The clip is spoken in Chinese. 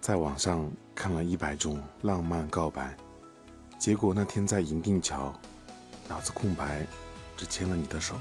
在网上看了一百种浪漫告白结果那天在银锭桥脑子空白只牵了你的手。